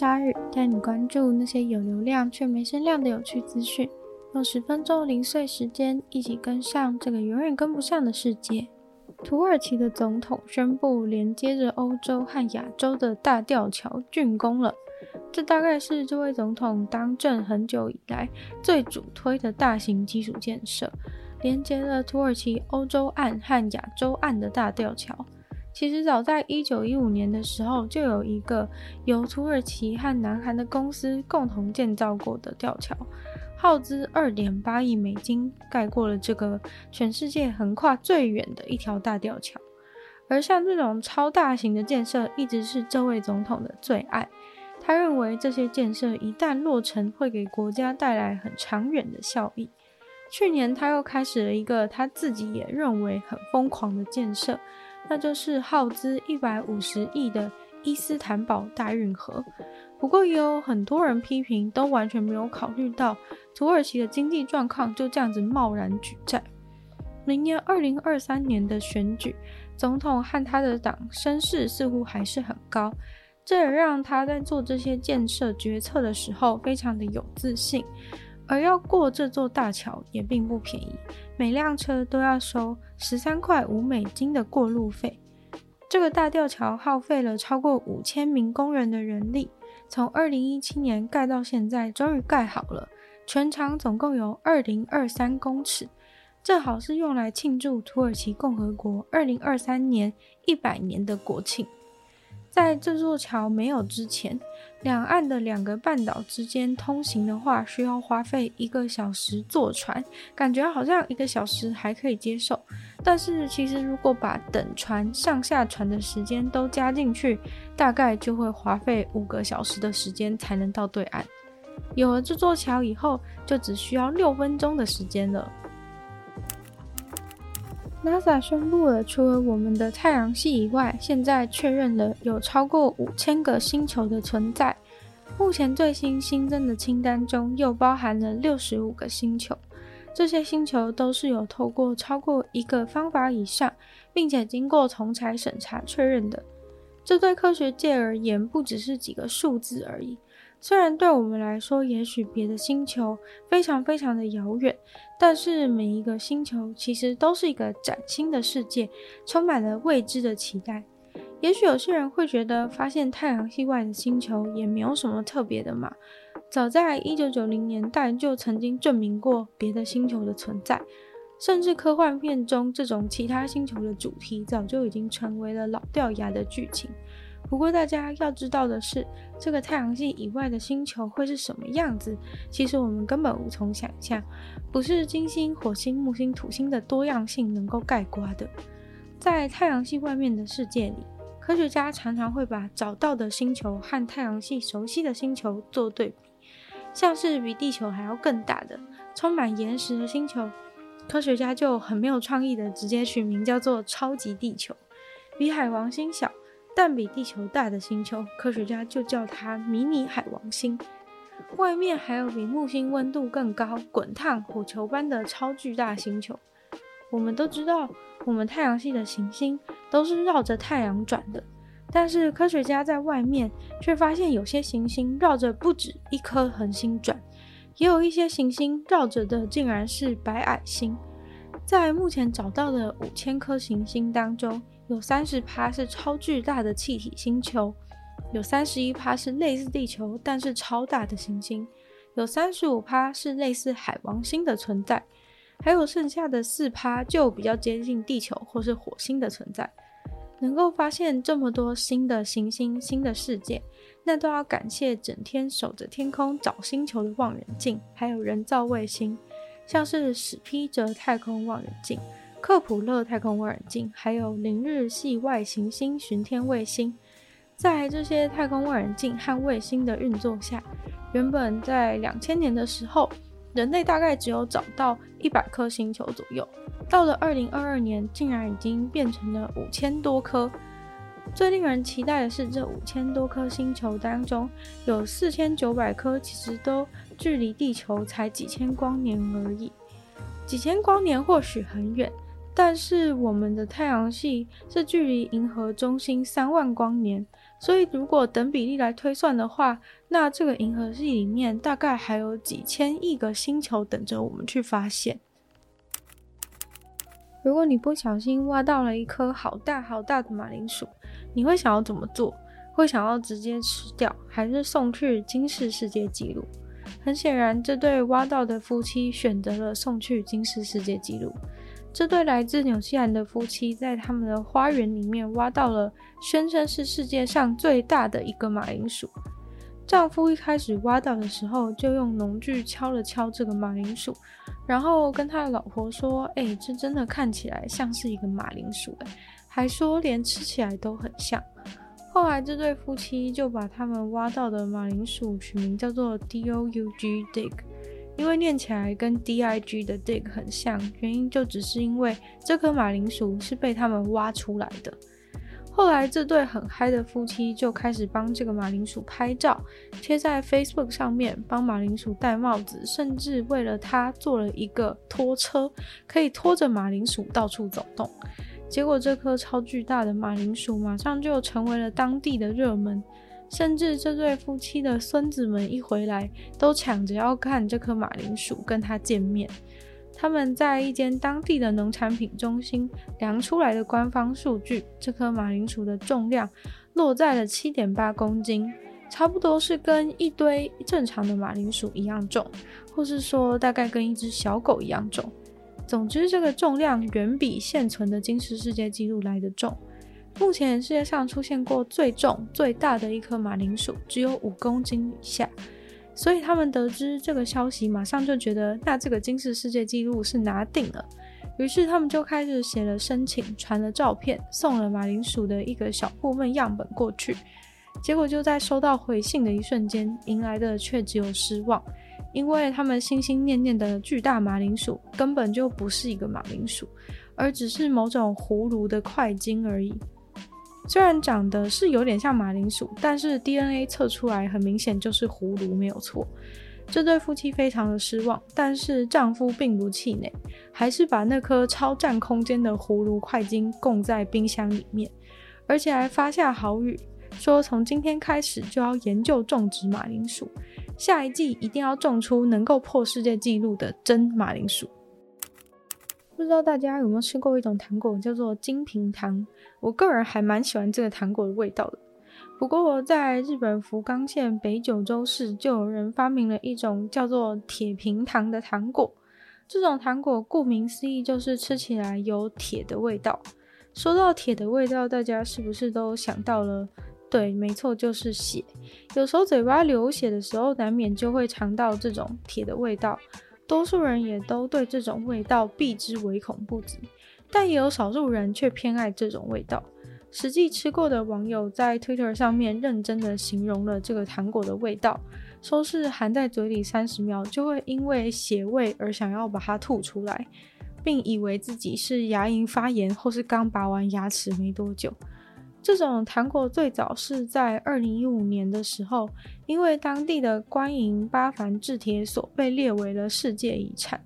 鲨语，带你关注那些有流量却没声量的有趣资讯。用十分钟零碎时间，一起跟上这个永远跟不上的世界。土耳其的总统宣布，连接着欧洲和亚洲的大吊桥竣工了。这大概是这位总统当政很久以来最主推的大型基础建设，连接了土耳其欧洲岸和亚洲岸的大吊桥。其实早在一九一五年的时候，就有一个由土耳其和南韩的公司共同建造过的吊桥。耗资二点八亿美金，盖过了这个全世界横跨最远的一条大吊桥。而像这种超大型的建设，一直是这位总统的最爱。他认为这些建设一旦落成，会给国家带来很长远的效益。去年他又开始了一个他自己也认为很疯狂的建设，那就是耗资一百五十亿的伊斯坦堡大运河。不过也有很多人批评，都完全没有考虑到土耳其的经济状况，就这样子贸然举债。明年二零二三年的选举，总统和他的党声势似乎还是很高，这也让他在做这些建设决策的时候非常的有自信。而要过这座大桥也并不便宜，每辆车都要收十三块五美金的过路费。这个大吊桥耗费了超过五千名工人的人力。从二零一七年盖到现在，终于盖好了。全长总共有二零二三公尺，正好是用来庆祝土耳其共和国二零二三年一百年的国庆。在这座桥没有之前，两岸的两个半岛之间通行的话，需要花费一个小时坐船，感觉好像一个小时还可以接受。但是其实如果把等船上下船的时间都加进去，大概就会花费五个小时的时间才能到对岸。有了这座桥以后，就只需要六分钟的时间了。NASA 宣布了，除了我们的太阳系以外，现在确认了有超过五千个星球的存在。目前最新新增的清单中，又包含了六十五个星球。这些星球都是有透过超过一个方法以上，并且经过同裁审查确认的。这对科学界而言，不只是几个数字而已。虽然对我们来说，也许别的星球非常非常的遥远，但是每一个星球其实都是一个崭新的世界，充满了未知的期待。也许有些人会觉得，发现太阳系外的星球也没有什么特别的嘛。早在一九九零年代就曾经证明过别的星球的存在，甚至科幻片中这种其他星球的主题早就已经成为了老掉牙的剧情。不过，大家要知道的是，这个太阳系以外的星球会是什么样子？其实我们根本无从想象，不是金星、火星、木星、土星的多样性能够概括的。在太阳系外面的世界里，科学家常常会把找到的星球和太阳系熟悉的星球做对比，像是比地球还要更大的、充满岩石的星球，科学家就很没有创意的直接取名叫做“超级地球”，比海王星小。但比地球大的星球，科学家就叫它迷你海王星。外面还有比木星温度更高、滚烫火球般的超巨大星球。我们都知道，我们太阳系的行星都是绕着太阳转的，但是科学家在外面却发现，有些行星绕着不止一颗恒星转，也有一些行星绕着的竟然是白矮星。在目前找到的五千颗行星当中，有三十趴是超巨大的气体星球，有三十一趴是类似地球但是超大的行星，有三十五趴是类似海王星的存在，还有剩下的四趴就比较接近地球或是火星的存在。能够发现这么多新的行星、新的世界，那都要感谢整天守着天空找星球的望远镜，还有人造卫星，像是史匹哲太空望远镜。克普勒太空望远镜，还有凌日系外行星巡天卫星。在这些太空望远镜和卫星的运作下，原本在两千年的时候，人类大概只有找到一百颗星球左右。到了二零二二年，竟然已经变成了五千多颗。最令人期待的是，这五千多颗星球当中，有四千九百颗其实都距离地球才几千光年而已。几千光年或许很远，但是我们的太阳系是距离银河中心三万光年，所以如果等比例来推算的话，那这个银河系里面大概还有几千亿个星球等着我们去发现。如果你不小心挖到了一颗好大好大的马铃薯，你会想要怎么做？会想要直接吃掉，还是送去金氏世界纪录？很显然，这对挖到的夫妻选择了送去金氏世界纪录。这对来自纽西兰的夫妻在他们的花园里面挖到了宣称是世界上最大的一个马铃薯。丈夫一开始挖到的时候，就用农具敲了敲这个马铃薯，然后跟他的老婆说：“哎、这真的看起来像是一个马铃薯，哎，还说连吃起来都很像。”后来这对夫妻就把他们挖到的马铃薯取名叫做 D-O-U-G Dig，因为念起来跟 D-I-G 的 Dig 很像，原因就只是因为这颗马铃薯是被他们挖出来的。后来，这对很嗨的夫妻就开始帮这个马铃薯拍照，贴在 Facebook 上面，帮马铃薯戴帽子，甚至为了它做了一个拖车，可以拖着马铃薯到处走动。结果，这颗超巨大的马铃薯马上就成为了当地的热门，甚至这对夫妻的孙子们一回来，都抢着要看这颗马铃薯，跟他见面。他们在一间当地的农产品中心量出来的官方数据，这颗马铃薯的重量落在了七点八公斤，差不多是跟一堆正常的马铃薯一样重，或是说大概跟一只小狗一样重。总之，这个重量远比现存的金氏世界纪录来得重。目前世界上出现过最重、最大的一颗马铃薯，只有五公斤以下。所以他们得知这个消息，马上就觉得那这个金氏世界纪录是拿定了。于是他们就开始写了申请，传了照片，送了马铃薯的一个小部分样本过去。结果就在收到回信的一瞬间，迎来的却只有失望，因为他们心心念念的巨大马铃薯根本就不是一个马铃薯，而只是某种葫芦的块茎而已。虽然长得是有点像马铃薯，但是 DNA 测出来很明显就是葫芦，没有错。这对夫妻非常的失望，但是丈夫并不气馁，还是把那颗超占空间的葫芦块茎供在冰箱里面，而且还发下豪语，说从今天开始就要研究种植马铃薯，下一季一定要种出能够破世界纪录的真马铃薯。不知道大家有没有吃过一种糖果，叫做金平糖。我个人还蛮喜欢这个糖果的味道的。不过，在日本福冈县北九州市，就有人发明了一种叫做铁平糖的糖果。这种糖果顾名思义，就是吃起来有铁的味道。说到铁的味道，大家是不是都想到了？对，没错，就是血。有时候嘴巴流血的时候，难免就会尝到这种铁的味道。多数人也都对这种味道避之唯恐不及，但也有少数人却偏爱这种味道。实际吃过的网友在 Twitter 上面认真的形容了这个糖果的味道，说是含在嘴里三十秒就会因为血味而想要把它吐出来，并以为自己是牙龈发炎或是刚拔完牙齿没多久。这种糖果最早是在二零一五年的时候，因为当地的官营巴凡制铁所被列为了世界遗产，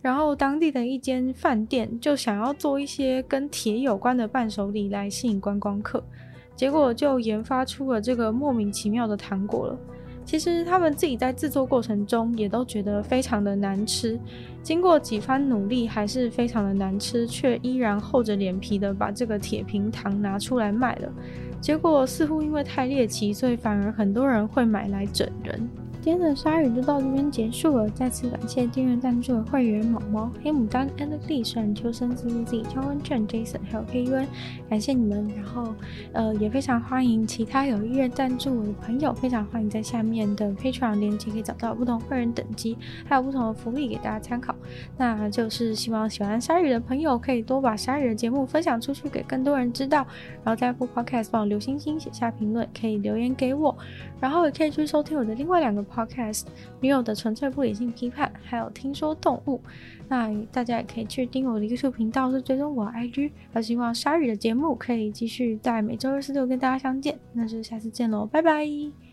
然后当地的一间饭店就想要做一些跟铁有关的伴手礼来吸引观光客，结果就研发出了这个莫名其妙的糖果了。其实他们自己在制作过程中也都觉得非常的难吃，经过几番努力还是非常的难吃，却依然厚着脸皮的把这个铁平糖拿出来卖了。结果似乎因为太猎奇，所以反而很多人会买来整人。今天的鲨鱼就到这边结束了，再次感谢订阅赞助的会员毛毛、黑牡丹、Andy、沈秋生、CZ、江文卷、Jason 还有 KUN，感谢你们。然后呃也非常欢迎其他有意愿赞助我的朋友，非常欢迎在下面的 Patreon 链接可以找到不同会员等级，还有不同的福利给大家参考。那就是希望喜欢鲨鱼的朋友可以多把鲨鱼的节目分享出去，给更多人知道。然后在 Apple Podcast 帮我留星星、写下评论，可以留言给我。然后也可以去收听我的另外两个 podcast，女友的纯粹不理性批判，还有听说动物。那大家也可以去订我的 YouTube 频道，是追踪我 IG。那希望鲨鱼的节目可以继续在每周二、四、六跟大家相见。那就下次见喽，拜拜。